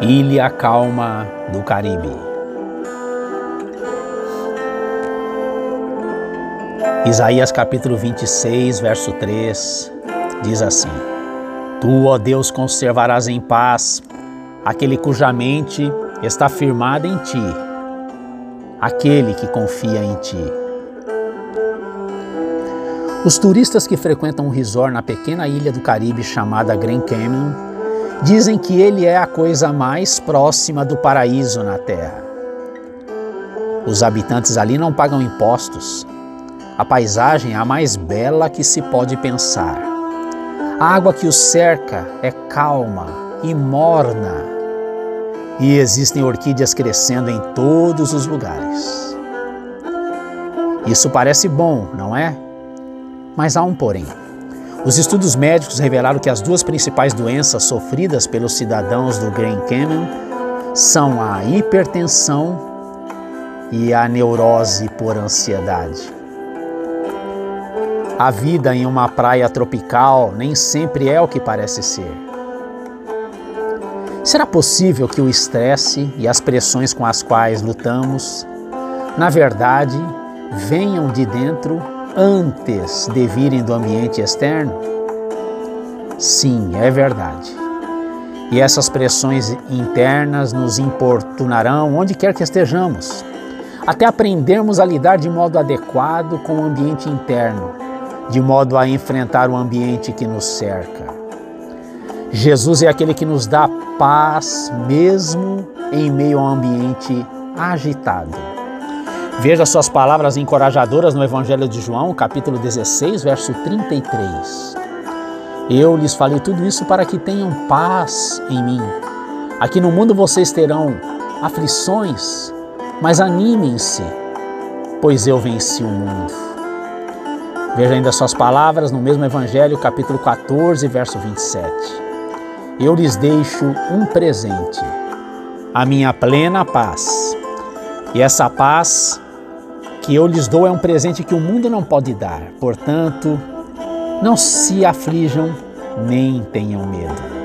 Ilha Calma do Caribe. Isaías capítulo 26, verso 3 diz assim: Tu, ó Deus, conservarás em paz aquele cuja mente está firmada em ti, aquele que confia em ti. Os turistas que frequentam um resort na pequena ilha do Caribe chamada Grand Canyon Dizem que ele é a coisa mais próxima do paraíso na terra. Os habitantes ali não pagam impostos. A paisagem é a mais bela que se pode pensar. A água que os cerca é calma e morna. E existem orquídeas crescendo em todos os lugares. Isso parece bom, não é? Mas há um porém. Os estudos médicos revelaram que as duas principais doenças sofridas pelos cidadãos do Grand Canyon são a hipertensão e a neurose por ansiedade. A vida em uma praia tropical nem sempre é o que parece ser. Será possível que o estresse e as pressões com as quais lutamos, na verdade, venham de dentro antes de virem do ambiente externo? Sim, é verdade. E essas pressões internas nos importunarão onde quer que estejamos, até aprendermos a lidar de modo adequado com o ambiente interno, de modo a enfrentar o ambiente que nos cerca. Jesus é aquele que nos dá paz mesmo em meio a um ambiente agitado. Veja suas palavras encorajadoras no Evangelho de João, capítulo 16, verso 33. Eu lhes falei tudo isso para que tenham paz em mim. Aqui no mundo vocês terão aflições, mas animem-se, pois eu venci o mundo. Veja ainda suas palavras no mesmo Evangelho, capítulo 14, verso 27. Eu lhes deixo um presente, a minha plena paz. E essa paz que eu lhes dou é um presente que o mundo não pode dar. Portanto, não se aflijam nem tenham medo.